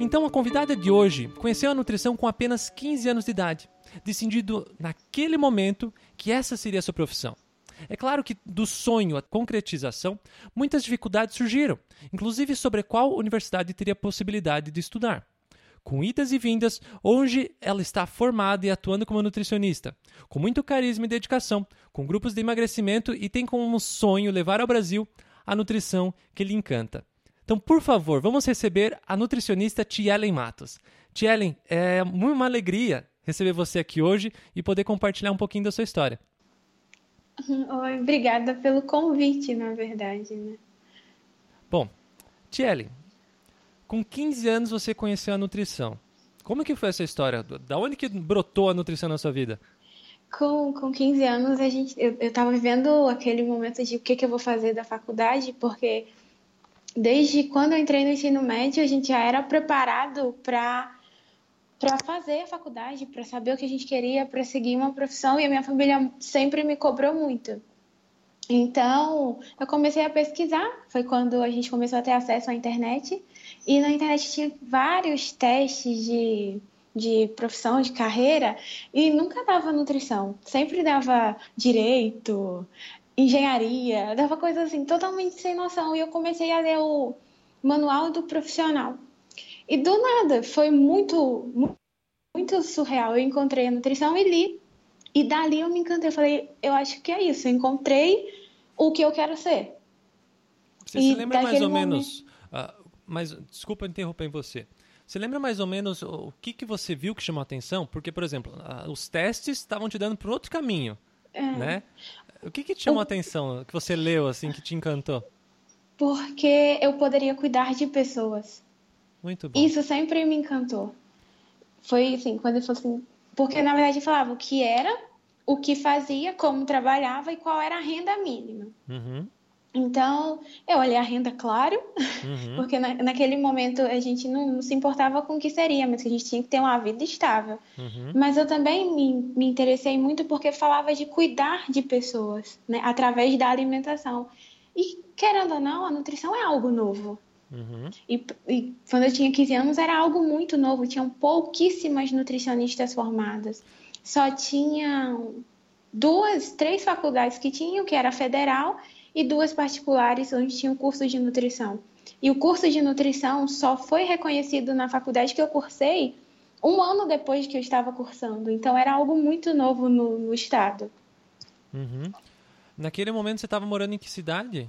Então a convidada de hoje conheceu a nutrição com apenas 15 anos de idade, decidindo naquele momento que essa seria a sua profissão. É claro que do sonho à concretização, muitas dificuldades surgiram, inclusive sobre qual universidade teria possibilidade de estudar. Com idas e vindas, hoje ela está formada e atuando como nutricionista, com muito carisma e dedicação, com grupos de emagrecimento e tem como sonho levar ao Brasil a nutrição que lhe encanta. Então, por favor, vamos receber a nutricionista Tielen Matos. Tielen, é uma alegria receber você aqui hoje e poder compartilhar um pouquinho da sua história. Oi, obrigada pelo convite, na verdade. Né? Bom, Tielen, com 15 anos você conheceu a nutrição. Como que foi essa história? Da onde que brotou a nutrição na sua vida? Com, com 15 anos, a gente, eu estava vivendo aquele momento de o que, que eu vou fazer da faculdade, porque desde quando eu entrei no ensino médio, a gente já era preparado para para fazer a faculdade, para saber o que a gente queria, para seguir uma profissão, e a minha família sempre me cobrou muito. Então, eu comecei a pesquisar, foi quando a gente começou a ter acesso à internet, e na internet tinha vários testes de, de profissão, de carreira, e nunca dava nutrição, sempre dava direito, engenharia, dava coisas assim, totalmente sem noção. E eu comecei a ler o manual do profissional. E do nada, foi muito, muito surreal. Eu encontrei a nutrição e li. E dali eu me encantei. Eu falei, eu acho que é isso. Eu encontrei o que eu quero ser. Você e se lembra mais ou momento... menos. Uh, mas, desculpa interromper você. Você lembra mais ou menos o que, que você viu que chamou a atenção? Porque, por exemplo, os testes estavam te dando para outro caminho. É. Né? O que, que te chamou o... a atenção, que você leu, assim, que te encantou? Porque eu poderia cuidar de pessoas. Muito bom. Isso sempre me encantou. Foi assim, quando ele falou assim. Porque na verdade falava o que era, o que fazia, como trabalhava e qual era a renda mínima. Uhum. Então, eu olhei a renda, claro, uhum. porque na, naquele momento a gente não, se importava com o que seria, mas que a gente tinha que ter uma vida estável. Uhum. Mas eu também me, me interessei muito porque falava de cuidar de pessoas, né, através da alimentação. E, querendo ou não, a nutrição é algo novo. Uhum. E, e, quando eu tinha 15 anos era algo muito novo, tinham pouquíssimas nutricionistas formadas. Só tinham duas, três faculdades que tinham, que era a federal e duas particulares onde tinha um curso de nutrição. E o curso de nutrição só foi reconhecido na faculdade que eu cursei um ano depois que eu estava cursando. Então era algo muito novo no, no estado. Uhum. Naquele momento você estava morando em que cidade?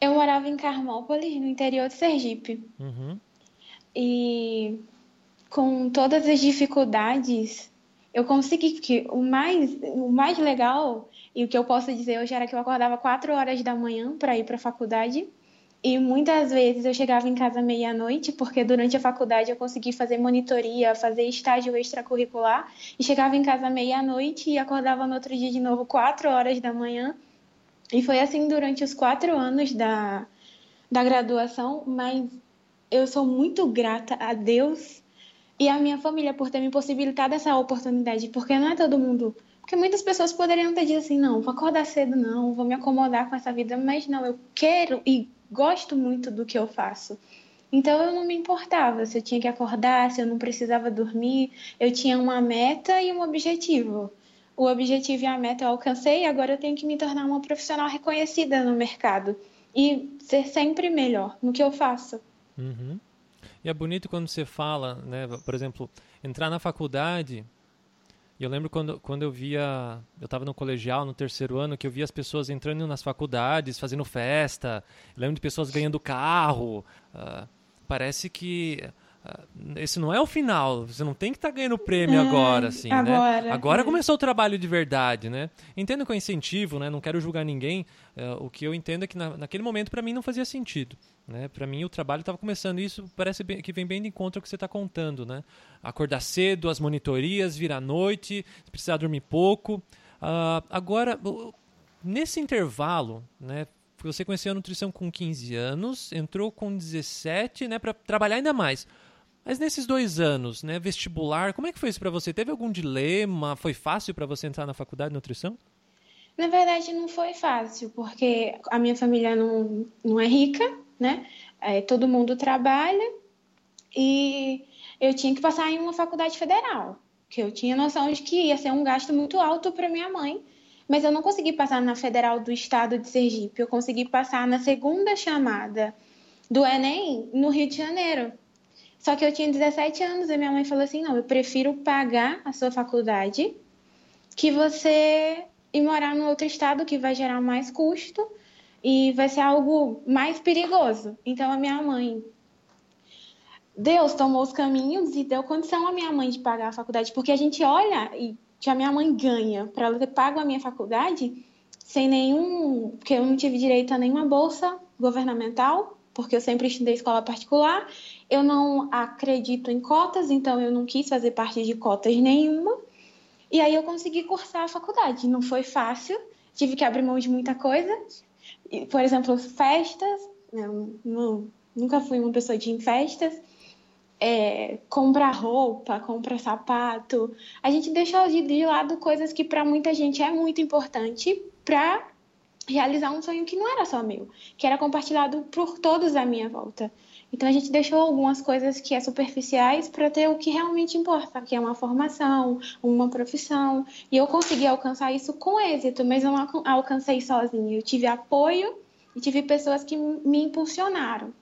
Eu morava em Carmópolis, no interior de Sergipe. Uhum. E com todas as dificuldades, eu consegui que o mais, o mais legal e o que eu posso dizer hoje era que eu acordava 4 horas da manhã para ir para a faculdade. E muitas vezes eu chegava em casa meia-noite, porque durante a faculdade eu consegui fazer monitoria, fazer estágio extracurricular, e chegava em casa meia-noite e acordava no outro dia de novo 4 horas da manhã e foi assim durante os quatro anos da, da graduação, mas eu sou muito grata a Deus e a minha família por ter me possibilitado essa oportunidade, porque não é todo mundo. Porque muitas pessoas poderiam ter dito assim: não, vou acordar cedo, não, vou me acomodar com essa vida, mas não, eu quero e gosto muito do que eu faço. Então eu não me importava se eu tinha que acordar, se eu não precisava dormir, eu tinha uma meta e um objetivo o objetivo e a meta eu alcancei, agora eu tenho que me tornar uma profissional reconhecida no mercado e ser sempre melhor no que eu faço. Uhum. E é bonito quando você fala, né, por exemplo, entrar na faculdade. Eu lembro quando, quando eu via, eu estava no colegial, no terceiro ano, que eu via as pessoas entrando nas faculdades, fazendo festa. Eu lembro de pessoas ganhando carro. Uh, parece que esse não é o final. Você não tem que estar tá ganhando prêmio é, agora, assim, agora, né? Agora é. começou o trabalho de verdade, né? Entendo que é incentivo, né? Não quero julgar ninguém. Uh, o que eu entendo é que na, naquele momento para mim não fazia sentido, né? Para mim o trabalho estava começando. E isso parece bem, que vem bem de encontro ao que você está contando, né? Acordar cedo, as monitorias, vir à noite, precisar dormir pouco. Uh, agora, nesse intervalo, né? Você conheceu a nutrição com 15 anos, entrou com 17, né? Para trabalhar ainda mais Mas nesses dois anos, né, vestibular, como é que foi isso para você? Teve algum dilema? Foi fácil para você entrar na faculdade de nutrição? Na verdade, não foi fácil, porque a minha família não, não é rica, né? É, todo mundo trabalha e eu tinha que passar em uma faculdade federal, que eu tinha noção de que ia ser um gasto muito alto para minha mãe, mas eu não consegui passar na federal do estado de Sergipe, eu consegui passar na segunda chamada do Enem no Rio de Janeiro. Só que eu tinha 17 anos e minha mãe falou assim: não, eu prefiro pagar a sua faculdade que você ir morar no outro estado que vai gerar mais custo e vai ser algo mais perigoso. Então a minha mãe Deus tomou os caminhos e deu condição à minha mãe de pagar a faculdade, porque a gente olha e que a minha mãe ganha para ela ter pago a minha faculdade sem nenhum, porque eu não tive direito a nenhuma bolsa governamental, porque eu sempre estudei escola particular. Eu não acredito em cotas, então eu não quis fazer parte de cotas nenhuma. E aí eu consegui cursar a faculdade. Não foi fácil, tive que abrir mão de muita coisa. Por exemplo, festas. Nunca fui uma pessoa de ir em festas é, comprar roupa, comprar sapato. A gente deixou de, de lado coisas que para muita gente é muito importante para realizar um sonho que não era só meu, que era compartilhado por todos à minha volta. Então a gente deixou algumas coisas que é superficiais para ter o que realmente importa, que é uma formação, uma profissão. E eu consegui alcançar isso com êxito, mas não alcancei sozinha. Eu tive apoio e tive pessoas que me impulsionaram.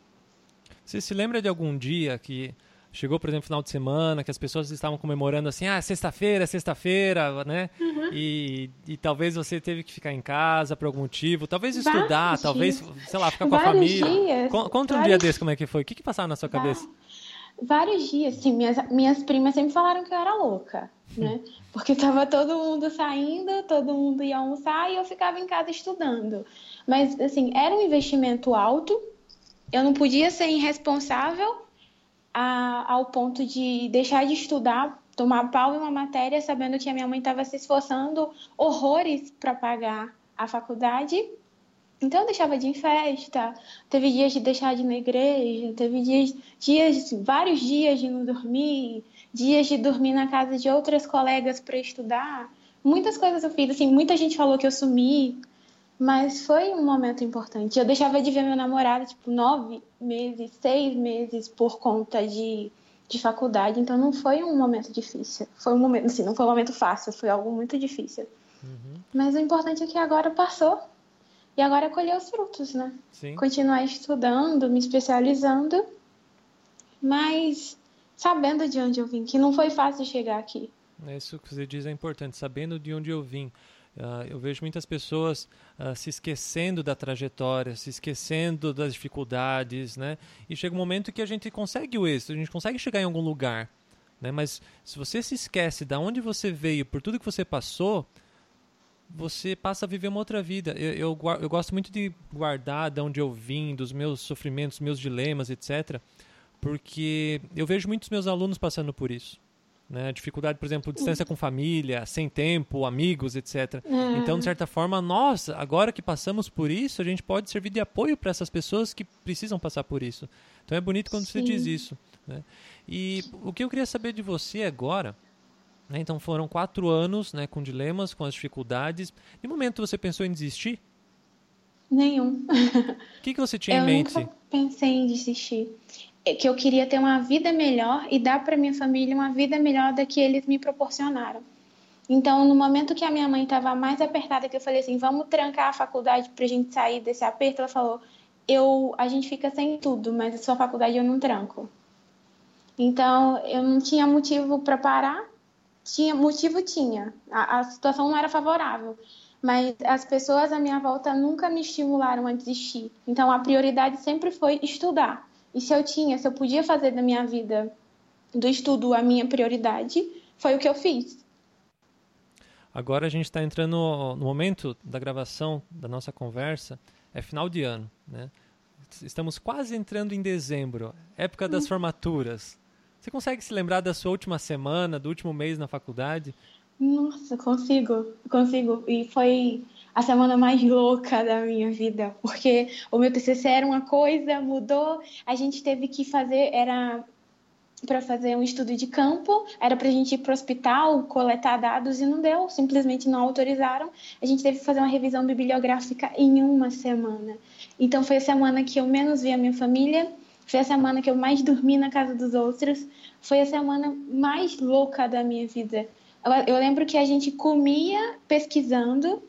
Você se lembra de algum dia que chegou, por exemplo, final de semana, que as pessoas estavam comemorando assim, ah, sexta-feira, sexta-feira, né? Uhum. E, e talvez você teve que ficar em casa por algum motivo, talvez estudar, Vários talvez, dias. sei lá, ficar com Vários a família. Dias. Conta um Vários... dia desse como é que foi. O que, que passava na sua cabeça? Vários dias, sim. Minhas, minhas primas sempre falaram que eu era louca, né? Porque tava todo mundo saindo, todo mundo ia almoçar e eu ficava em casa estudando. Mas, assim, era um investimento alto, eu não podia ser irresponsável a, ao ponto de deixar de estudar, tomar pau em uma matéria, sabendo que a minha mãe estava se esforçando horrores para pagar a faculdade. Então eu deixava de ir em festa, teve dias de deixar de ir na igreja, teve dias, dias vários dias de não dormir, dias de dormir na casa de outras colegas para estudar. Muitas coisas eu fiz, assim, muita gente falou que eu sumi, mas foi um momento importante. Eu deixava de ver meu namorado, tipo, nove meses, seis meses por conta de, de faculdade. Então não foi um momento difícil. Foi um momento, assim, não foi um momento fácil, foi algo muito difícil. Uhum. Mas o importante é que agora passou. E agora é colher os frutos, né? Sim. Continuar estudando, me especializando, mas sabendo de onde eu vim, que não foi fácil chegar aqui. É isso que você diz é importante, sabendo de onde eu vim. Uh, eu vejo muitas pessoas uh, se esquecendo da trajetória, se esquecendo das dificuldades, né? E chega um momento que a gente consegue o êxito, a gente consegue chegar em algum lugar, né? Mas se você se esquece de onde você veio, por tudo que você passou, você passa a viver uma outra vida. Eu, eu, eu gosto muito de guardar de onde eu vim, dos meus sofrimentos, meus dilemas, etc. Porque eu vejo muitos meus alunos passando por isso. Né? Dificuldade, por exemplo, distância com família, sem tempo, amigos, etc. Uhum. Então, de certa forma, nós, agora que passamos por isso, a gente pode servir de apoio para essas pessoas que precisam passar por isso. Então, é bonito quando Sim. você diz isso. Né? E o que eu queria saber de você agora, né? então foram quatro anos né, com dilemas, com as dificuldades. De momento você pensou em desistir? Nenhum. O que, que você tinha eu em mente? Eu nunca pensei em desistir. É que eu queria ter uma vida melhor e dar para minha família uma vida melhor da que eles me proporcionaram. Então, no momento que a minha mãe estava mais apertada, que eu falei assim, vamos trancar a faculdade para a gente sair desse aperto, ela falou, eu, a gente fica sem tudo, mas a sua faculdade eu não tranco. Então, eu não tinha motivo para parar. Tinha motivo tinha. A, a situação não era favorável, mas as pessoas à minha volta nunca me estimularam a desistir. Então, a prioridade sempre foi estudar. E se eu tinha, se eu podia fazer da minha vida, do estudo, a minha prioridade, foi o que eu fiz. Agora a gente está entrando no momento da gravação da nossa conversa, é final de ano, né? Estamos quase entrando em dezembro, época das hum. formaturas. Você consegue se lembrar da sua última semana, do último mês na faculdade? Nossa, consigo, consigo. E foi a semana mais louca da minha vida, porque o meu TCC era uma coisa, mudou, a gente teve que fazer, era para fazer um estudo de campo, era para a gente ir para o hospital, coletar dados e não deu, simplesmente não autorizaram. A gente teve que fazer uma revisão bibliográfica em uma semana. Então foi a semana que eu menos vi a minha família, foi a semana que eu mais dormi na casa dos outros, foi a semana mais louca da minha vida. Eu, eu lembro que a gente comia pesquisando,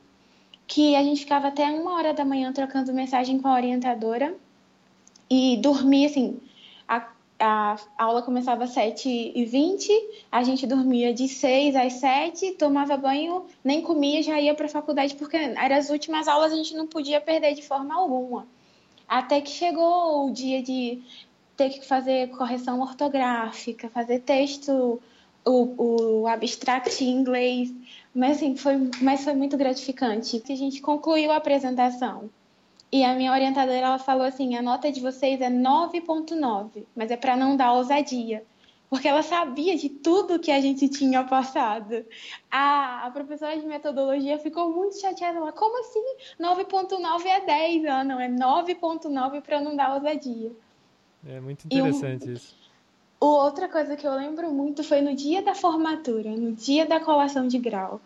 que a gente ficava até uma hora da manhã trocando mensagem com a orientadora e dormia assim. A, a aula começava às 7h20, a gente dormia de 6 às 7, tomava banho, nem comia, já ia para a faculdade, porque eram as últimas aulas, a gente não podia perder de forma alguma. Até que chegou o dia de ter que fazer correção ortográfica, fazer texto, o, o abstract em inglês, mas assim, foi, mas foi muito gratificante. A gente concluiu a apresentação. E a minha orientadora ela falou assim: a nota de vocês é 9,9, mas é para não dar ousadia. Porque ela sabia de tudo que a gente tinha passado. A, a professora de metodologia ficou muito chateada. Ela, como assim? 9,9 é 10? Ela, não, é 9,9 para não dar ousadia. É muito interessante um, isso. Outra coisa que eu lembro muito foi no dia da formatura, no dia da colação de grau.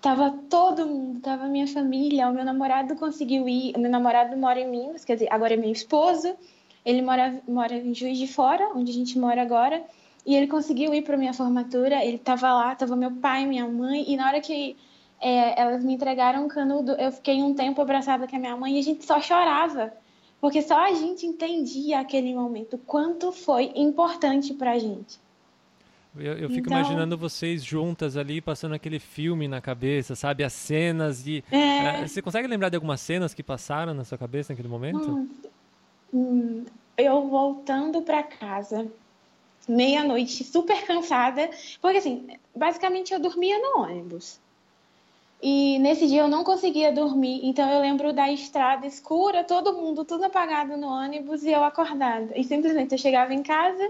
Tava todo mundo, tava minha família, o meu namorado conseguiu ir, o meu namorado mora em Minas, quer dizer, agora é meu esposo, ele mora, mora em Juiz de Fora, onde a gente mora agora, e ele conseguiu ir para minha formatura, ele tava lá, tava meu pai, minha mãe, e na hora que é, elas me entregaram um canudo, eu fiquei um tempo abraçada com a minha mãe e a gente só chorava, porque só a gente entendia aquele momento, quanto foi importante pra gente. Eu, eu fico então... imaginando vocês juntas ali, passando aquele filme na cabeça, sabe? As cenas e... É... É, você consegue lembrar de algumas cenas que passaram na sua cabeça naquele momento? Hum, hum, eu voltando para casa, meia-noite, super cansada, porque assim, basicamente eu dormia no ônibus. E nesse dia eu não conseguia dormir, então eu lembro da estrada escura, todo mundo, tudo apagado no ônibus e eu acordada. E simplesmente eu chegava em casa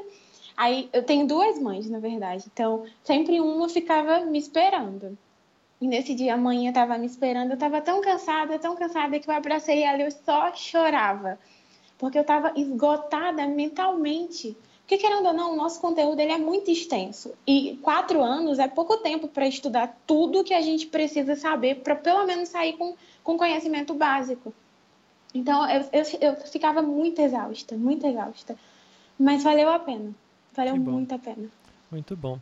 Aí eu tenho duas mães, na verdade. Então, sempre uma ficava me esperando. E nesse dia a mãe estava me esperando, eu estava tão cansada, tão cansada que eu abracei ela e eu só chorava. Porque eu estava esgotada mentalmente. Porque, querendo ou não, o nosso conteúdo ele é muito extenso. E quatro anos é pouco tempo para estudar tudo que a gente precisa saber para pelo menos sair com, com conhecimento básico. Então, eu, eu, eu ficava muito exausta, muito exausta. Mas valeu a pena. Valeu muito a pena. Muito bom.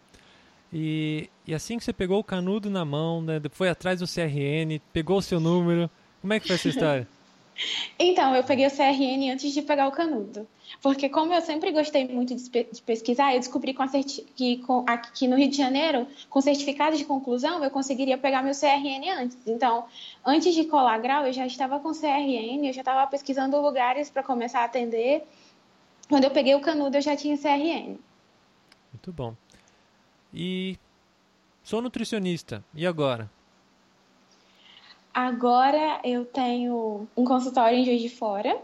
E, e assim que você pegou o canudo na mão, né, foi atrás do CRN, pegou o seu número, como é que foi essa história? então, eu peguei o CRN antes de pegar o canudo. Porque como eu sempre gostei muito de, de pesquisar, eu descobri com que com, aqui no Rio de Janeiro, com certificado de conclusão, eu conseguiria pegar meu CRN antes. Então, antes de colar grau, eu já estava com CRN, eu já estava pesquisando lugares para começar a atender. Quando eu peguei o canudo, eu já tinha CRN. Muito bom. E sou nutricionista. E agora? Agora eu tenho um consultório em Juiz de Fora.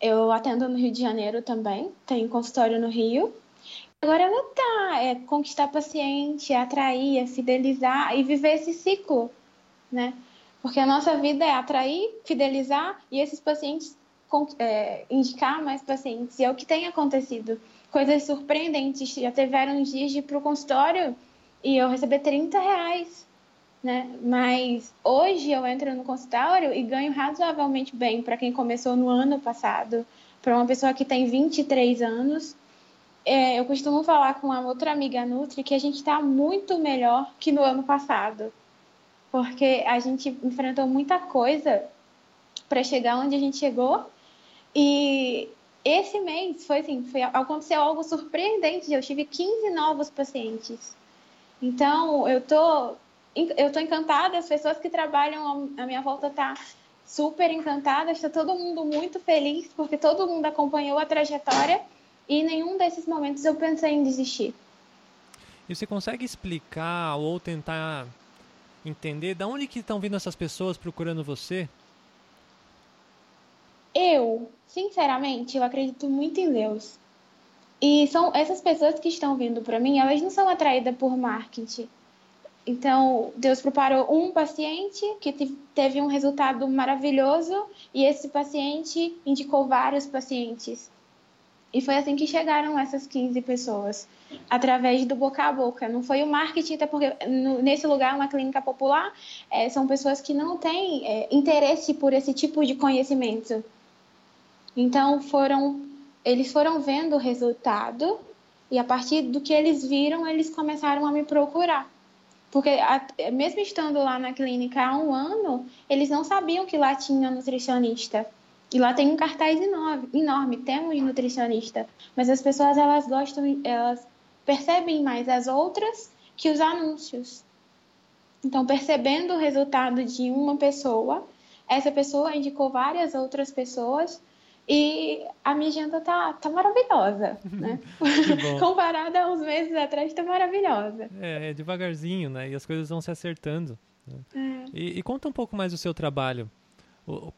Eu atendo no Rio de Janeiro também. Tenho consultório no Rio. Agora é lutar, é conquistar paciente, é atrair, é fidelizar e viver esse ciclo, né? Porque a nossa vida é atrair, fidelizar e esses pacientes é, indicar mais pacientes. E é o que tem acontecido. Coisas surpreendentes. Já tiveram dias de ir para o consultório e eu receber 30 reais. Né? Mas hoje eu entro no consultório e ganho razoavelmente bem para quem começou no ano passado. Para uma pessoa que tem 23 anos, é, eu costumo falar com uma outra amiga Nutri que a gente está muito melhor que no ano passado. Porque a gente enfrentou muita coisa para chegar onde a gente chegou e esse mês foi assim, foi, aconteceu algo surpreendente. Eu tive 15 novos pacientes. Então, eu tô, eu tô encantada. As pessoas que trabalham à minha volta tá super encantada. Está todo mundo muito feliz porque todo mundo acompanhou a trajetória e em nenhum desses momentos eu pensei em desistir. E você consegue explicar ou tentar entender de onde que estão vindo essas pessoas procurando você? Eu, sinceramente, eu acredito muito em Deus. E são essas pessoas que estão vindo para mim, elas não são atraídas por marketing. Então, Deus preparou um paciente que teve um resultado maravilhoso e esse paciente indicou vários pacientes. E foi assim que chegaram essas 15 pessoas, através do boca a boca. Não foi o marketing, até porque nesse lugar, uma clínica popular, é, são pessoas que não têm é, interesse por esse tipo de conhecimento. Então, foram, eles foram vendo o resultado e a partir do que eles viram, eles começaram a me procurar. Porque a, mesmo estando lá na clínica há um ano, eles não sabiam que lá tinha nutricionista. E lá tem um cartaz enorme, enorme temos nutricionista. Mas as pessoas elas gostam, elas percebem mais as outras que os anúncios. Então, percebendo o resultado de uma pessoa, essa pessoa indicou várias outras pessoas e a minha agenda tá, tá maravilhosa, né? Comparada a uns meses atrás, tá maravilhosa. É, é devagarzinho, né? E as coisas vão se acertando. Né? É. E, e, conta um pouco mais do seu trabalho.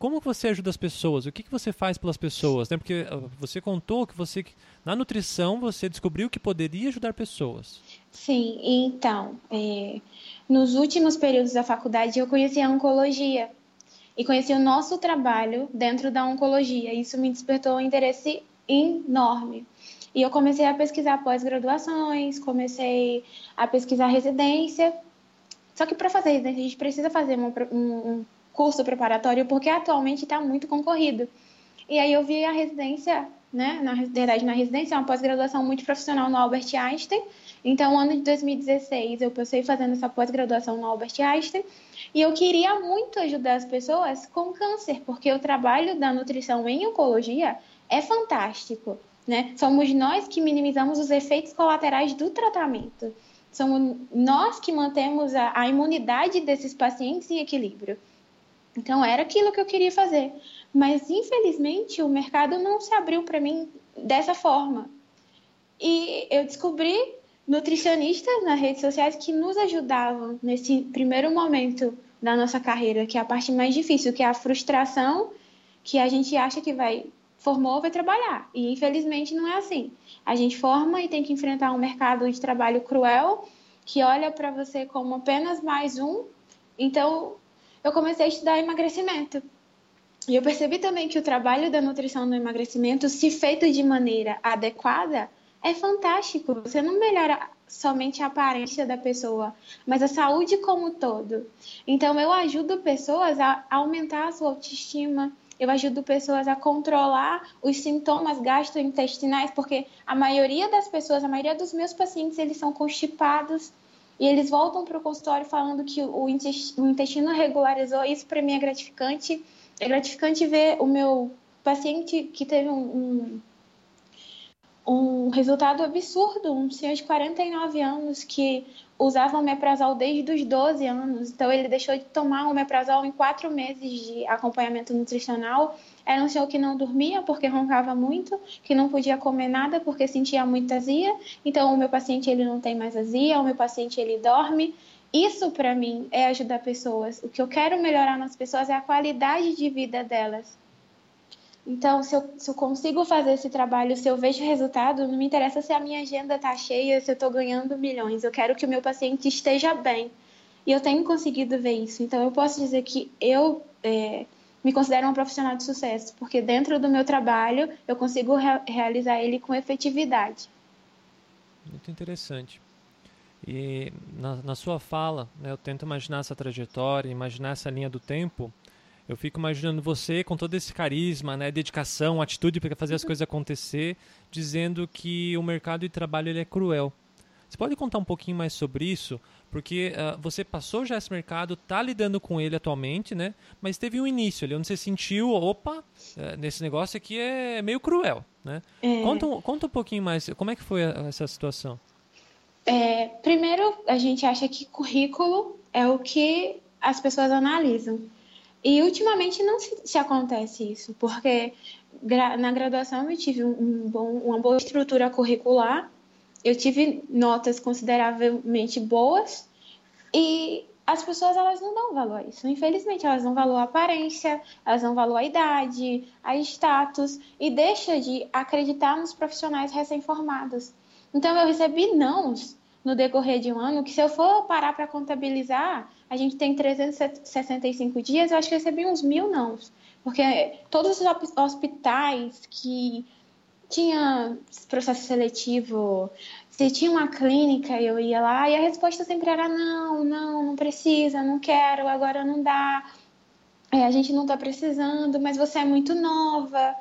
Como você ajuda as pessoas? O que, que você faz pelas pessoas? Né? Porque ah, você contou que você, na nutrição, você descobriu que poderia ajudar pessoas. Sim, então, é, nos últimos períodos da faculdade eu conheci a oncologia e conheci o nosso trabalho dentro da oncologia. Isso me despertou um interesse enorme. E eu comecei a pesquisar pós-graduações, comecei a pesquisar residência. Só que para fazer residência a gente precisa fazer um, um curso preparatório porque atualmente está muito concorrido. E aí eu vi a residência, né, na verdade na residência, uma pós-graduação muito profissional no Albert Einstein. Então, ano de 2016 eu passei fazendo essa pós-graduação no Albert Einstein e eu queria muito ajudar as pessoas com câncer, porque o trabalho da nutrição em oncologia é fantástico. Né? Somos nós que minimizamos os efeitos colaterais do tratamento. Somos nós que mantemos a, a imunidade desses pacientes em equilíbrio. Então, era aquilo que eu queria fazer. Mas, infelizmente, o mercado não se abriu para mim dessa forma. E eu descobri nutricionistas nas redes sociais que nos ajudavam nesse primeiro momento da nossa carreira, que é a parte mais difícil, que é a frustração que a gente acha que vai formou vai trabalhar. E infelizmente não é assim. A gente forma e tem que enfrentar um mercado de trabalho cruel que olha para você como apenas mais um. Então, eu comecei a estudar emagrecimento. E eu percebi também que o trabalho da nutrição no emagrecimento, se feito de maneira adequada, é fantástico. Você não melhora somente a aparência da pessoa, mas a saúde como um todo. Então, eu ajudo pessoas a aumentar a sua autoestima, eu ajudo pessoas a controlar os sintomas gastrointestinais, porque a maioria das pessoas, a maioria dos meus pacientes, eles são constipados e eles voltam para o consultório falando que o intestino regularizou. Isso para mim é gratificante. É gratificante ver o meu paciente que teve um, um um resultado absurdo. Um senhor de 49 anos que usava omeprazol desde os 12 anos, então ele deixou de tomar omeprazol em quatro meses de acompanhamento nutricional. Era um senhor que não dormia porque roncava muito, que não podia comer nada porque sentia muita azia. Então o meu paciente ele não tem mais azia, o meu paciente ele dorme. Isso para mim é ajudar pessoas. O que eu quero melhorar nas pessoas é a qualidade de vida delas. Então, se eu, se eu consigo fazer esse trabalho, se eu vejo resultado, não me interessa se a minha agenda está cheia, se eu estou ganhando milhões. Eu quero que o meu paciente esteja bem. E eu tenho conseguido ver isso. Então, eu posso dizer que eu é, me considero uma profissional de sucesso, porque dentro do meu trabalho eu consigo re realizar ele com efetividade. Muito interessante. E na, na sua fala, né, eu tento imaginar essa trajetória, imaginar essa linha do tempo eu fico imaginando você com todo esse carisma, né, dedicação, atitude para fazer as coisas acontecer, dizendo que o mercado de trabalho ele é cruel. Você pode contar um pouquinho mais sobre isso? Porque uh, você passou já esse mercado, está lidando com ele atualmente, né? Mas teve um início ali onde você sentiu, opa, uh, nesse negócio aqui é meio cruel, né? É... Conta, conta um pouquinho mais, como é que foi essa situação? É, primeiro, a gente acha que currículo é o que as pessoas analisam. E ultimamente não se, se acontece isso, porque gra, na graduação eu tive um bom, uma boa estrutura curricular, eu tive notas consideravelmente boas e as pessoas elas não dão valor a isso. Infelizmente, elas dão valor à aparência, elas dão valor à idade, a status e deixa de acreditar nos profissionais recém-formados. Então eu recebi nãos no decorrer de um ano que se eu for parar para contabilizar, a gente tem 365 dias, eu acho que recebi uns mil não. Porque todos os hospitais que tinha processo seletivo, se tinha uma clínica, eu ia lá e a resposta sempre era não, não, não precisa, não quero, agora não dá, é, a gente não está precisando, mas você é muito nova.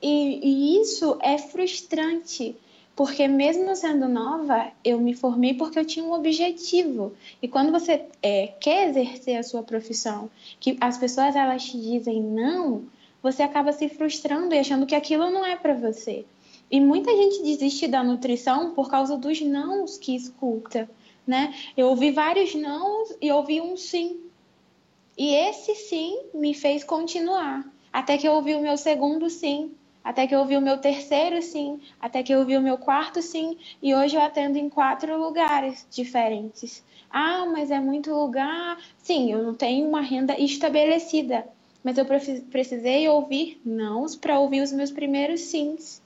E, e isso é frustrante, porque mesmo sendo nova, eu me formei porque eu tinha um objetivo. E quando você é, quer exercer a sua profissão, que as pessoas elas te dizem não, você acaba se frustrando e achando que aquilo não é para você. E muita gente desiste da nutrição por causa dos nãos que escuta, né? Eu ouvi vários nãos e ouvi um sim. E esse sim me fez continuar, até que eu ouvi o meu segundo sim, até que eu ouvi o meu terceiro sim, até que eu ouvi o meu quarto sim, e hoje eu atendo em quatro lugares diferentes. Ah, mas é muito lugar. Sim, eu não tenho uma renda estabelecida, mas eu precisei ouvir nãos para ouvir os meus primeiros sims.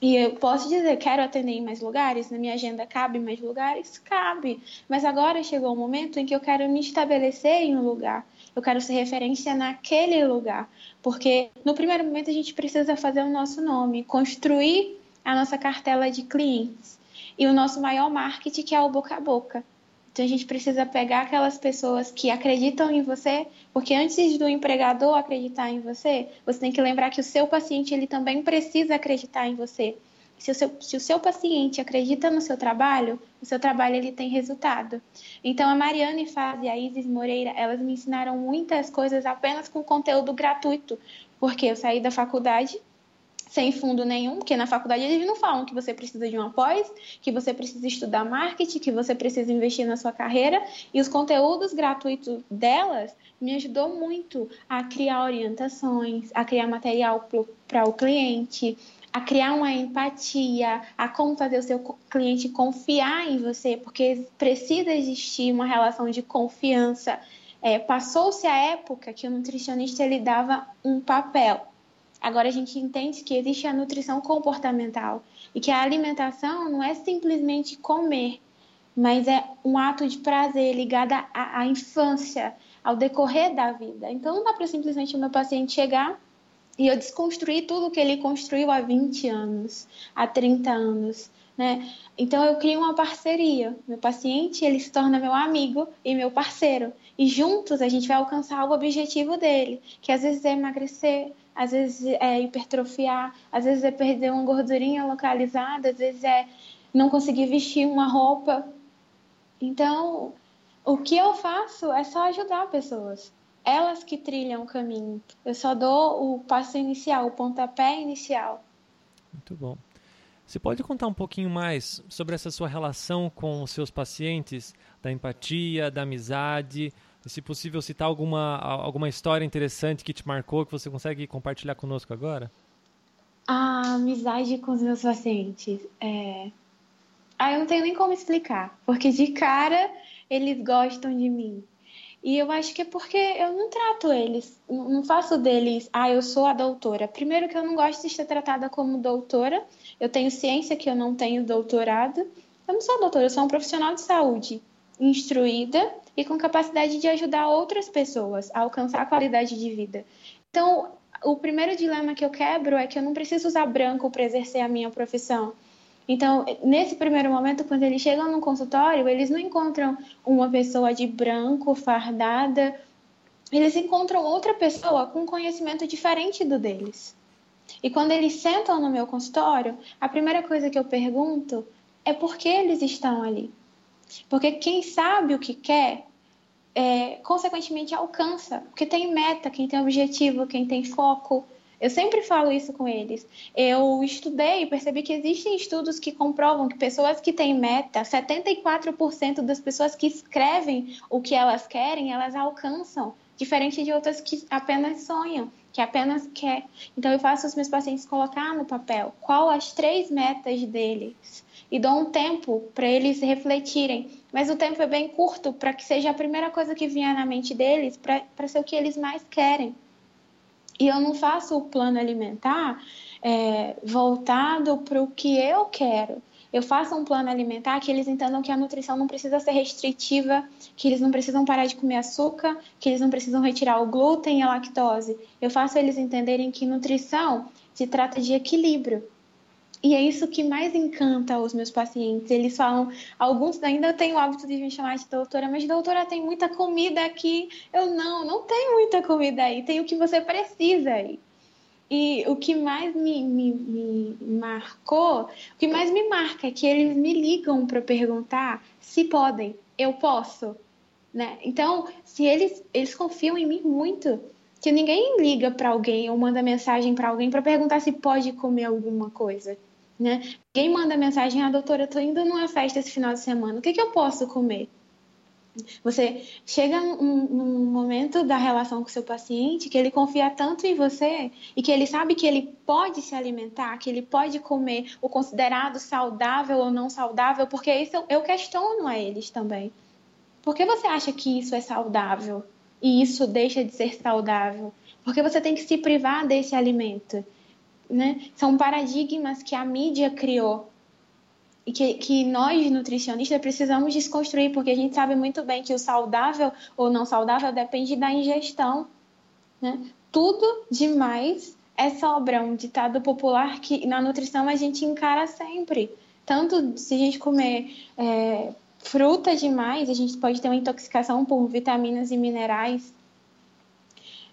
E eu posso dizer, quero atender em mais lugares? Na minha agenda cabe mais lugares? Cabe. Mas agora chegou o momento em que eu quero me estabelecer em um lugar. Eu quero ser referência naquele lugar. Porque no primeiro momento a gente precisa fazer o nosso nome, construir a nossa cartela de clientes. E o nosso maior marketing, que é o boca a boca. Então a gente precisa pegar aquelas pessoas que acreditam em você, porque antes do empregador acreditar em você, você tem que lembrar que o seu paciente ele também precisa acreditar em você. Se o, seu, se o seu paciente acredita no seu trabalho, o seu trabalho ele tem resultado. Então a Mariane Faz e a Isis Moreira, elas me ensinaram muitas coisas apenas com conteúdo gratuito, porque eu saí da faculdade sem fundo nenhum, porque na faculdade eles não falam que você precisa de uma pós, que você precisa estudar marketing, que você precisa investir na sua carreira, e os conteúdos gratuitos delas me ajudou muito a criar orientações, a criar material para o cliente, a criar uma empatia, a como fazer o seu cliente confiar em você, porque precisa existir uma relação de confiança. É, Passou-se a época que o nutricionista ele dava um papel Agora a gente entende que existe a nutrição comportamental e que a alimentação não é simplesmente comer, mas é um ato de prazer ligado à, à infância, ao decorrer da vida. Então não dá para simplesmente o meu paciente chegar e eu desconstruir tudo que ele construiu há 20 anos, há 30 anos. Né? Então eu crio uma parceria. Meu paciente ele se torna meu amigo e meu parceiro. E juntos a gente vai alcançar o objetivo dele, que às vezes é emagrecer, às vezes é hipertrofiar, às vezes é perder uma gordurinha localizada, às vezes é não conseguir vestir uma roupa. Então, o que eu faço é só ajudar pessoas. Elas que trilham o caminho. Eu só dou o passo inicial, o pontapé inicial. Muito bom. Você pode contar um pouquinho mais sobre essa sua relação com os seus pacientes, da empatia, da amizade, se possível, citar alguma, alguma história interessante que te marcou, que você consegue compartilhar conosco agora? A amizade com os meus pacientes. É... Ah, eu não tenho nem como explicar, porque de cara eles gostam de mim. E eu acho que é porque eu não trato eles, não faço deles, ah, eu sou a doutora. Primeiro que eu não gosto de ser tratada como doutora, eu tenho ciência que eu não tenho doutorado. Eu não sou doutora, eu sou um profissional de saúde instruída e com capacidade de ajudar outras pessoas a alcançar a qualidade de vida. Então, o primeiro dilema que eu quebro é que eu não preciso usar branco para exercer a minha profissão. Então, nesse primeiro momento, quando eles chegam no consultório, eles não encontram uma pessoa de branco, fardada, eles encontram outra pessoa com conhecimento diferente do deles. E quando eles sentam no meu consultório, a primeira coisa que eu pergunto é por que eles estão ali. Porque quem sabe o que quer, é, consequentemente alcança. Porque tem meta, quem tem objetivo, quem tem foco. Eu sempre falo isso com eles. Eu estudei e percebi que existem estudos que comprovam que pessoas que têm meta, 74% das pessoas que escrevem o que elas querem, elas alcançam, diferente de outras que apenas sonham, que apenas quer. Então eu faço os meus pacientes colocar no papel qual as três metas deles e dou um tempo para eles refletirem. Mas o tempo é bem curto para que seja a primeira coisa que vier na mente deles, para ser o que eles mais querem. E eu não faço o plano alimentar é, voltado para o que eu quero. Eu faço um plano alimentar que eles entendam que a nutrição não precisa ser restritiva, que eles não precisam parar de comer açúcar, que eles não precisam retirar o glúten e a lactose. Eu faço eles entenderem que nutrição se trata de equilíbrio E é isso que mais encanta os meus pacientes. Eles falam, alguns ainda têm o hábito de me chamar de doutora, mas doutora, tem muita comida aqui. Eu não, não tem muita comida aí, tem o que você precisa aí. E o que mais me, me, me marcou, o que mais me marca é que eles me ligam para perguntar se podem, eu posso, né? Então, se eles, eles confiam em mim muito, que ninguém liga para alguém ou manda mensagem para alguém para perguntar se pode comer alguma coisa. Né? Ninguém manda mensagem, ah, doutora, eu tô indo numa festa esse final de semana, o que, que eu posso comer? Você chega num, num, momento da relação com seu paciente que ele confia tanto em você e que ele sabe que ele pode se alimentar, que ele pode comer o considerado saudável ou não saudável, porque isso eu questiono a eles também. Por que você acha que isso é saudável e isso deixa de ser saudável? Porque você tem que se privar desse alimento né? São paradigmas que a mídia criou e que, que nós, nutricionistas, precisamos desconstruir, porque a gente sabe muito bem que o saudável ou não saudável depende da ingestão. Né? Tudo demais é sobra, um ditado popular que na nutrição a gente encara sempre. Tanto se a gente comer é, fruta demais, a gente pode ter uma intoxicação por vitaminas e minerais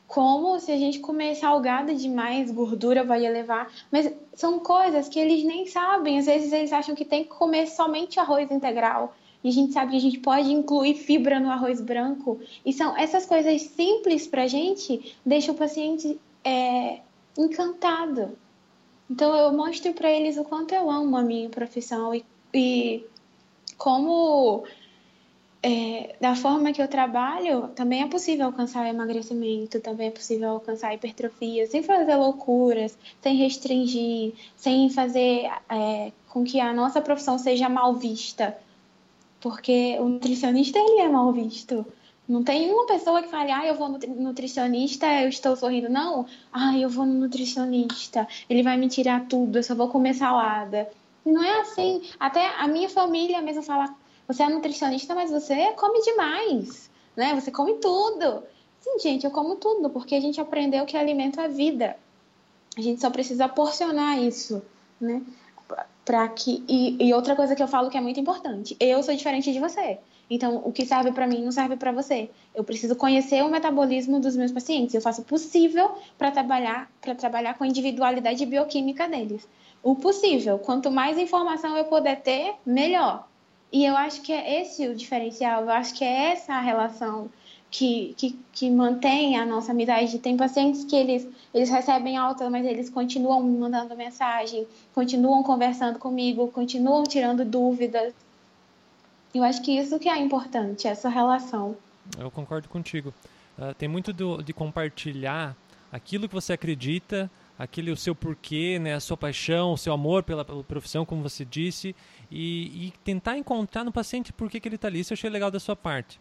como se a gente comer salgado demais, gordura vai elevar. Mas são coisas que eles nem sabem. Às vezes eles acham que tem que comer somente arroz integral. E a gente sabe que a gente pode incluir fibra no arroz branco. E são essas coisas simples para a gente, deixam o paciente é, encantado. Então eu mostro para eles o quanto eu amo a minha profissão e, e como é, da forma que eu trabalho, também é possível alcançar emagrecimento, também é possível alcançar hipertrofia, sem fazer loucuras, sem restringir, sem fazer é, com que a nossa profissão seja mal vista. Porque o nutricionista, ele é mal visto. Não tem uma pessoa que fale, ah, eu vou no nutricionista, eu estou sorrindo. Não, ah, eu vou no nutricionista, ele vai me tirar tudo, eu só vou comer salada. Não é assim. Até a minha família mesmo fala, você é nutricionista, mas você come demais, né? Você come tudo. Sim, gente, eu como tudo, porque a gente aprendeu que alimento é vida. A gente só precisa porcionar isso, né? Para que e, e outra coisa que eu falo que é muito importante, eu sou diferente de você. Então, o que serve para mim não serve para você. Eu preciso conhecer o metabolismo dos meus pacientes. Eu faço o possível para trabalhar, para trabalhar com a individualidade bioquímica deles. O possível. Quanto mais informação eu puder ter, melhor. E eu acho que é esse o diferencial, eu acho que é essa a relação que, que, que mantém a nossa amizade. Tem pacientes que eles, eles recebem alta, mas eles continuam me mandando mensagem, continuam conversando comigo, continuam tirando dúvidas. Eu acho que isso que é importante, essa relação. Eu concordo contigo. Uh, tem muito do, de compartilhar aquilo que você acredita, aquele o seu porquê, né, a sua paixão, o seu amor pela, pela profissão, como você disse, e, e tentar encontrar no paciente por que, que ele está ali. Isso eu achei legal da sua parte.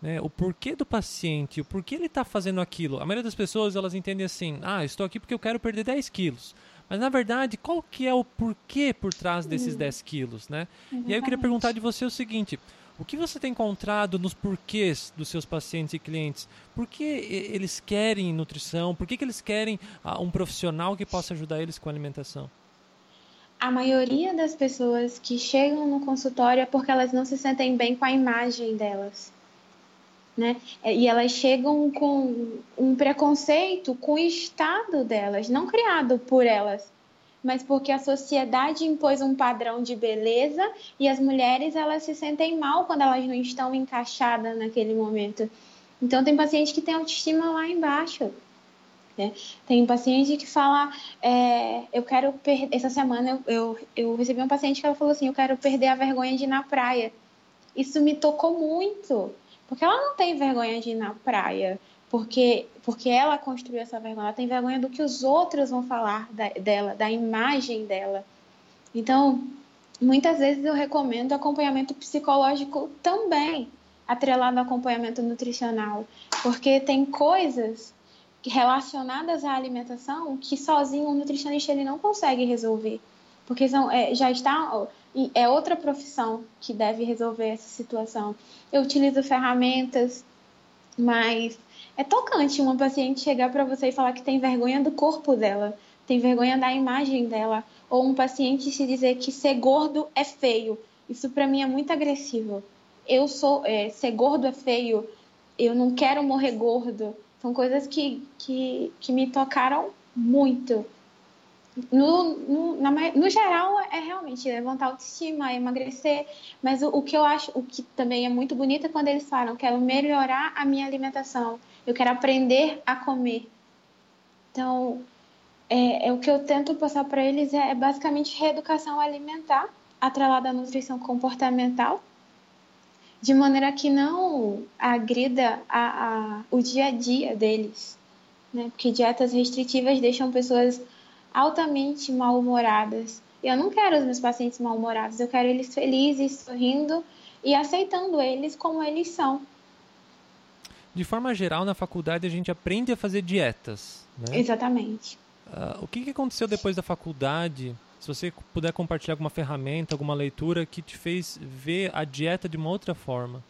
Né? O porquê do paciente, o porquê ele está fazendo aquilo. A maioria das pessoas elas entendem assim: ah, estou aqui porque eu quero perder 10 quilos. Mas na verdade, qual que é o porquê por trás desses 10 quilos, né? E aí eu queria perguntar de você o seguinte: o que você tem encontrado nos porquês dos seus pacientes e clientes? Por que eles querem nutrição? Por que, que eles querem ah, um profissional que possa ajudar eles com a alimentação? A maioria das pessoas que chegam no consultório é porque elas não se sentem bem com a imagem delas. Né? E elas chegam com um preconceito com o estado delas, não criado por elas, mas porque a sociedade impôs um padrão de beleza e as mulheres elas se sentem mal quando elas não estão encaixadas naquele momento. Então tem paciente que tem autoestima lá embaixo. Né? Tem paciente que fala, é, eu quero perder. Essa semana eu, eu, eu recebi um paciente que ela falou assim, eu quero perder a vergonha de ir na praia. Isso me tocou muito, porque ela não tem vergonha de ir na praia, porque porque ela construiu essa vergonha. Ela tem vergonha do que os outros vão falar da, dela, da imagem dela. Então, muitas vezes eu recomendo acompanhamento psicológico também, atrelado ao acompanhamento nutricional, porque tem coisas relacionadas à alimentação que sozinho o nutricionista ele não consegue resolver, porque são, é, já está é outra profissão que deve resolver essa situação. Eu utilizo ferramentas, mas é tocante uma paciente chegar para você e falar que tem vergonha do corpo dela, tem vergonha da imagem dela, ou um paciente se dizer que ser gordo é feio. Isso para mim é muito agressivo. Eu sou é, ser gordo é feio. Eu não quero morrer gordo. São coisas que, que, que me tocaram muito. No, no, na, no geral, é realmente levantar a autoestima, emagrecer, mas o, o, que eu acho, o que também é muito bonito é quando eles falam: quero melhorar a minha alimentação, eu quero aprender a comer. Então, é, é o que eu tento passar para eles é, é basicamente reeducação alimentar, atrelada à nutrição comportamental, de maneira que não agrida a, a, o dia a dia deles. Né? Porque dietas restritivas deixam pessoas altamente mal-humoradas. Eu não quero os meus pacientes mal-humorados, eu quero eles felizes, sorrindo e aceitando eles como eles são. De forma geral, na faculdade a gente aprende a fazer dietas. Né? Exatamente. Uh, o que, que aconteceu depois da faculdade? Se você puder compartilhar alguma ferramenta, alguma leitura que te fez ver a dieta de uma outra forma.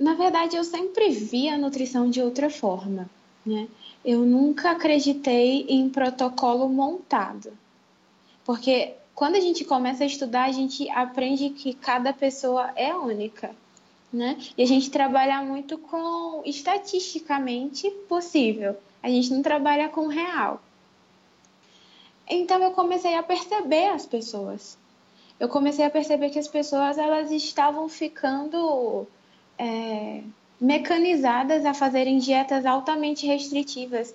Na verdade, eu sempre vi a nutrição de outra forma. Né? Eu nunca acreditei em protocolo montado. Porque quando a gente começa a estudar, a gente aprende que cada pessoa é única. Né? E a gente trabalha muito com estatisticamente possível. A gente não trabalha com real. Então eu comecei a perceber as pessoas. Eu comecei a perceber que as pessoas elas estavam ficando é, mecanizadas a fazerem dietas altamente restritivas.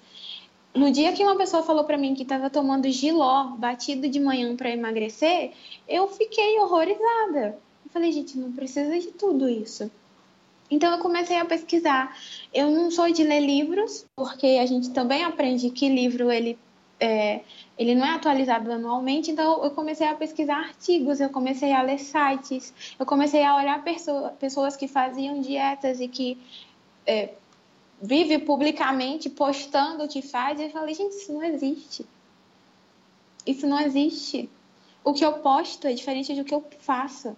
No dia que uma pessoa falou para mim que estava tomando giló batido de manhã para emagrecer, eu fiquei horrorizada. Falei, gente, não precisa de tudo isso. Então eu comecei a pesquisar. Eu não sou de ler livros, porque a gente também aprende que livro ele é, ele não é atualizado anualmente, então eu comecei a pesquisar artigos, eu comecei a ler sites, eu comecei a olhar pessoa, pessoas que faziam dietas e que é, vive publicamente postando o que faz, e eu falei, gente, isso não existe. Isso não existe. O que eu posto é diferente do que eu faço.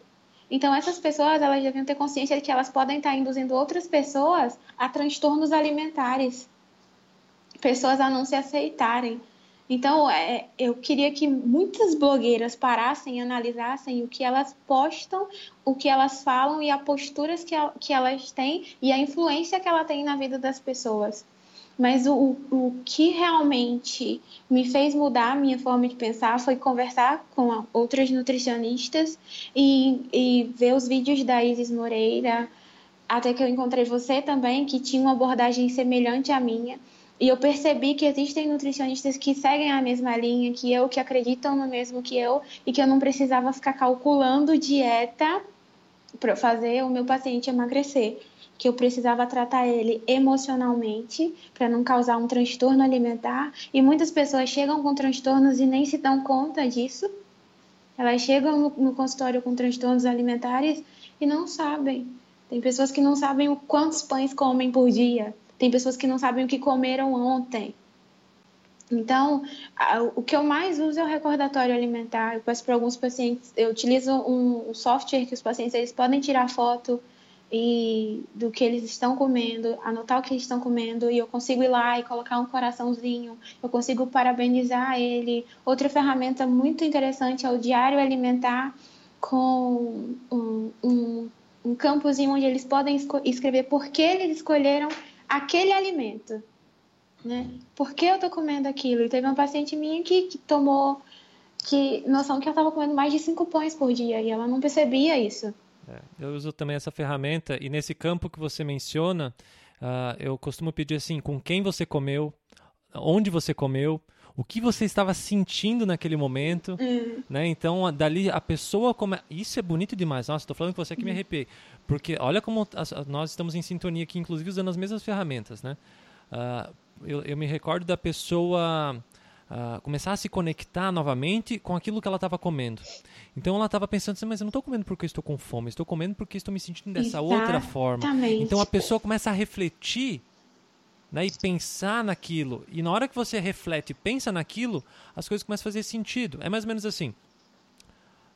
Então, essas pessoas, elas deviam ter consciência de que elas podem estar induzindo outras pessoas a transtornos alimentares. Pessoas a não se aceitarem, então, é, eu queria que muitas blogueiras parassem e analisassem o que elas postam, o que elas falam e as posturas que, que elas têm e a influência que ela tem na vida das pessoas. Mas o, o que realmente me fez mudar a minha forma de pensar foi conversar com outras nutricionistas e, e ver os vídeos da Isis Moreira, até que eu encontrei você também, que tinha uma abordagem semelhante à minha e eu percebi que existem nutricionistas que seguem a mesma linha que eu, que acreditam no mesmo que eu, e que eu não precisava ficar calculando dieta para fazer o meu paciente emagrecer. Que eu precisava tratar ele emocionalmente para não causar um transtorno alimentar. E muitas pessoas chegam com transtornos e nem se dão conta disso. Elas chegam no, no consultório com transtornos alimentares e não sabem. Tem pessoas que não sabem o quantos pães comem por dia tem pessoas que não sabem o que comeram ontem. Então, o que eu mais uso é o recordatório alimentar. Eu peço para alguns pacientes, eu utilizo um, software que os pacientes eles podem tirar foto e do que eles estão comendo, anotar o que eles estão comendo e eu consigo ir lá e colocar um coraçãozinho, eu consigo parabenizar ele. Outra ferramenta muito interessante é o diário alimentar com um, um, um campozinho onde eles podem escrever por que eles escolheram aquele alimento. Né? Por que eu tô comendo aquilo? E teve uma paciente minha que, que tomou que noção que ela estava comendo mais de cinco pães por dia e ela não percebia isso. É, eu uso também essa ferramenta e nesse campo que você menciona, uh, eu costumo pedir assim, com quem você comeu, onde você comeu, o que você estava sentindo naquele momento, uhum. né? Então, dali a pessoa come... Isso é bonito demais. Nossa, estou falando com você que me uhum. arrepiei. Porque olha como nós estamos em sintonia aqui, inclusive usando as mesmas ferramentas, né? Uh, eu, eu, me recordo da pessoa uh, começar a se conectar novamente com aquilo que ela estava comendo. Então ela estava pensando assim, mas eu não estou comendo porque estou com fome, estou comendo porque estou me sentindo dessa Exatamente. outra forma. Então a pessoa começa a refletir né, e pensar naquilo. E na hora que você reflete e pensa naquilo, as coisas começam a fazer sentido. É mais ou menos assim.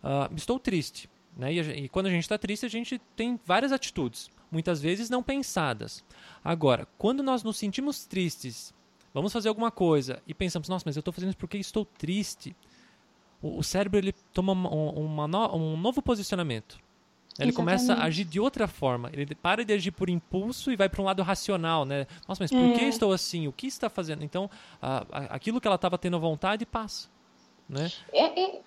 Uh, estou triste. Né? E, e quando a gente está triste, a gente tem várias atitudes, muitas vezes não pensadas. Agora, quando nós nos sentimos tristes, vamos fazer alguma coisa e pensamos, nossa, mas eu estou fazendo isso porque estou triste. o, o cérebro ele toma uma, uma no, um novo posicionamento. Ele Exatamente. começa a agir de outra forma. Ele para de agir por impulso e vai para um lado racional, né? Nossa, mas por É. que estou assim? O que está fazendo? Então, a- a- aquilo que ela estava tendo vontade passa, né? E, e-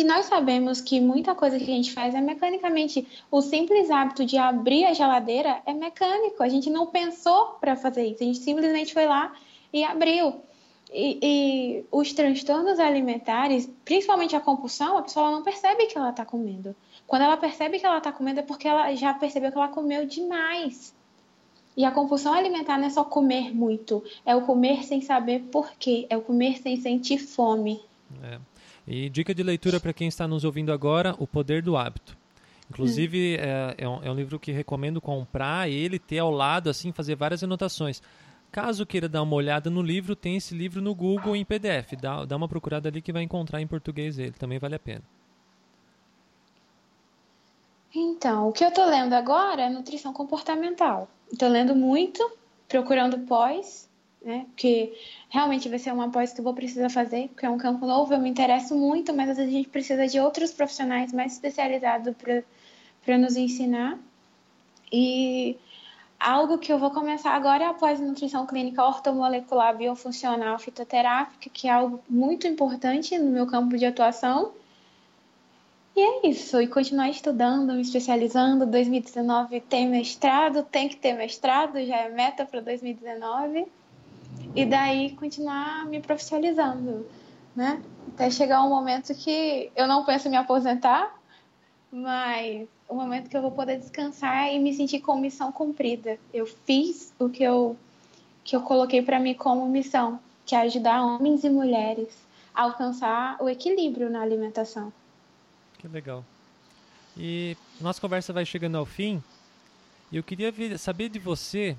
e nós sabemos que muita coisa que a gente faz é mecanicamente. O simples hábito de abrir a geladeira é mecânico. A gente não pensou para fazer isso. A gente simplesmente foi lá e abriu. E, e os transtornos alimentares, principalmente a compulsão, a pessoa não percebe que ela está comendo. Quando ela percebe que ela está comendo é porque ela já percebeu que ela comeu demais. E a compulsão alimentar não é só comer muito, é o comer sem saber por quê, é o comer sem sentir fome. É. E dica de leitura para quem está nos ouvindo agora: O Poder do Hábito. Inclusive, é, é um, é um livro que recomendo comprar e ele ter ao lado, assim, fazer várias anotações. Caso queira dar uma olhada no livro, tem esse livro no Google em PDF. Dá, dá uma procurada ali que vai encontrar em português ele. Também vale a pena. Então, o que eu tô lendo agora é nutrição comportamental. Tô lendo muito, procurando pós, né? Porque realmente vai ser uma pós que eu vou precisar fazer, porque é um campo novo, eu me interesso muito, mas às vezes a gente precisa de outros profissionais mais especializados para nos ensinar. E algo que eu vou começar agora é a pós-nutrição clínica ortomolecular biofuncional fitoterápica, que é algo muito importante no meu campo de atuação. E é isso, e continuar estudando, me especializando. 2019 tem mestrado, tem que ter mestrado, já é meta para 2019. E daí continuar me profissionalizando, né? Até chegar um momento que eu não penso em me aposentar, mas o momento que eu vou poder descansar e me sentir com missão cumprida. Eu fiz o que eu que eu coloquei para mim como missão, que é ajudar homens e mulheres a alcançar o equilíbrio na alimentação. Que legal. E nossa conversa vai chegando ao fim. Eu queria saber de você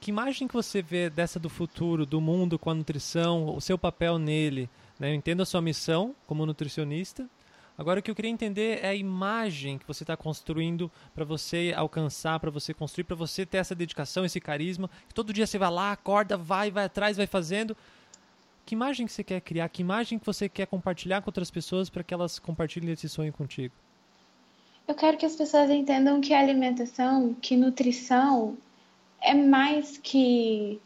que imagem que você vê dessa do futuro, do mundo com a nutrição, o seu papel nele. Né? Eu entendo a sua missão como nutricionista. Agora o que eu queria entender é a imagem que você está construindo para você alcançar, para você construir, para você ter essa dedicação, esse carisma. Que todo dia você vai lá, acorda, vai, vai atrás, vai fazendo. Que imagem que você quer criar? Que imagem que você quer compartilhar com outras pessoas para que elas compartilhem esse sonho contigo? Eu quero que as pessoas entendam que alimentação, que nutrição é mais que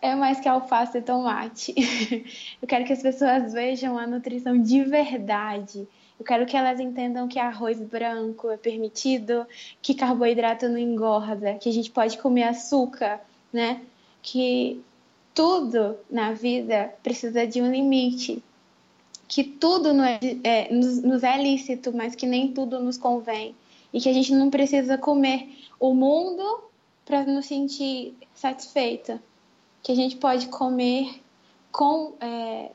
é mais que alface e tomate. Eu quero que as pessoas vejam a nutrição de verdade. Eu quero que elas entendam que arroz branco é permitido, que carboidrato não engorda, que a gente pode comer açúcar, né? Que tudo na vida precisa de um limite. Que tudo é, é, nos, nos é lícito, mas que nem tudo nos convém. E que a gente não precisa comer o mundo para nos sentir satisfeita. Que a gente pode comer com, é,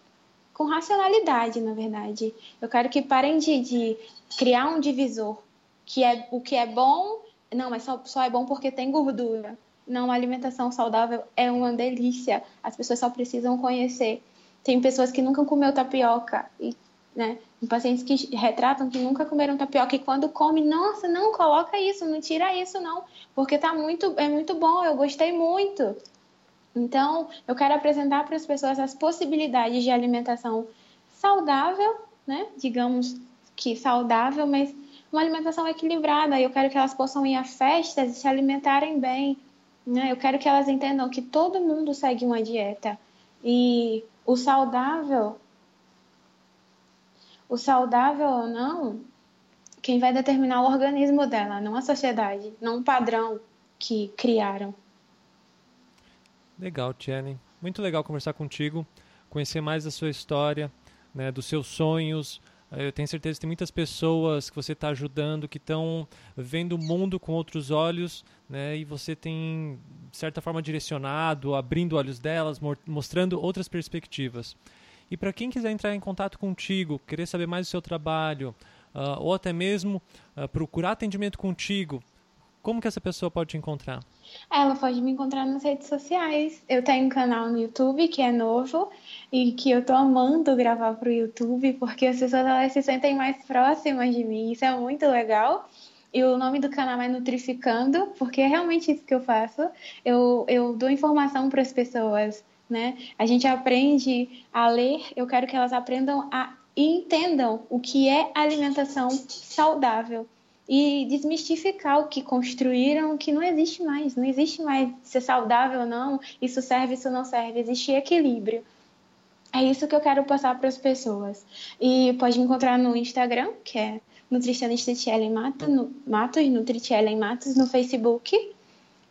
com racionalidade, na verdade. Eu quero que parem de, de criar um divisor. Que é o que é bom, não, mas só, só é bom porque tem gordura. Não, a alimentação saudável é uma delícia. As pessoas só precisam conhecer. Tem pessoas que nunca comeu tapioca e, né, pacientes que retratam que nunca comeram tapioca e quando come, nossa, não coloca isso, não tira isso não, porque tá muito é muito bom, eu gostei muito. Então, eu quero apresentar para as pessoas as possibilidades de alimentação saudável, né? Digamos que saudável, mas uma alimentação equilibrada. Eu quero que elas possam ir a festas e se alimentarem bem, né? Eu quero que elas entendam que todo mundo segue uma dieta e o saudável, o saudável ou não, quem vai determinar o organismo dela, não a sociedade, não o padrão que criaram. Legal, Tiene. Muito legal conversar contigo, conhecer mais da sua história, né, dos seus sonhos. Eu tenho certeza que tem muitas pessoas que você está ajudando, que estão vendo o mundo com outros olhos, né, e você tem, de certa forma, direcionado, abrindo olhos delas, mostrando outras perspectivas. E para quem quiser entrar em contato contigo, querer saber mais do seu trabalho, uh, ou até mesmo uh, procurar atendimento contigo, como que essa pessoa pode te encontrar? Ela pode me encontrar nas redes sociais. Eu tenho um canal no YouTube que é novo e que eu tô amando gravar pro YouTube porque as pessoas elas se sentem mais próximas de mim. Isso é muito legal. E o nome do canal é Nutrificando, porque é realmente isso que eu faço. Eu, eu dou informação para as pessoas né? A gente aprende a ler, eu quero que elas aprendam a e entendam o que é alimentação saudável e desmistificar o que construíram, que não existe mais, não existe mais ser saudável ou não, isso serve, isso não serve, existe equilíbrio. É isso que eu quero passar para as pessoas. E pode encontrar no Instagram, que é Nutricionista Tielen Matos, no, Matos, Nutritielen Matos, no Facebook.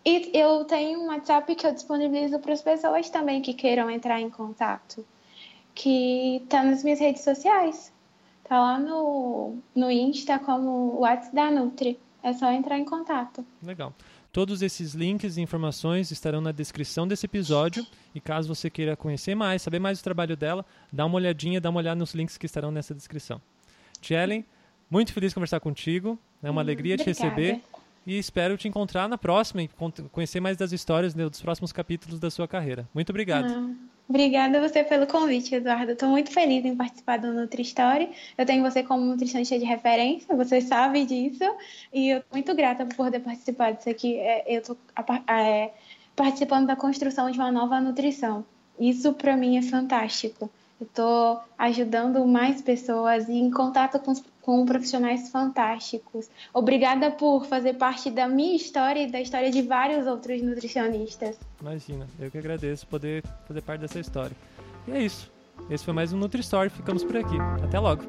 E eu tenho um WhatsApp que eu disponibilizo para as pessoas também que queiram entrar em contato que está nas minhas redes sociais. Tá lá no, no Insta como WhatsApp da Nutri. É só entrar em contato. Legal. Todos esses links e informações estarão na descrição desse episódio. E caso você queira conhecer mais, saber mais do trabalho dela, dá uma olhadinha, dá uma olhada nos links que estarão nessa descrição. Tielen, muito feliz de conversar contigo. É uma hum, alegria te receber. E espero te encontrar na próxima e conhecer mais das histórias né, dos próximos capítulos da sua carreira. Muito obrigado. Ah, obrigada a você pelo convite, Eduardo. Estou muito feliz em participar do Nutri Story. Eu tenho você como nutricionista de referência, você sabe disso. E eu estou muito grata por poder participar disso aqui. É, eu estou é, participando da construção de uma nova nutrição. Isso para mim é fantástico. Eu estou ajudando mais pessoas e em contato com, com profissionais fantásticos. Obrigada por fazer parte da minha história e da história de vários outros nutricionistas. Imagina, eu que agradeço poder fazer parte dessa história. E é isso. Esse foi mais um NutriStory. Ficamos por aqui. Até logo.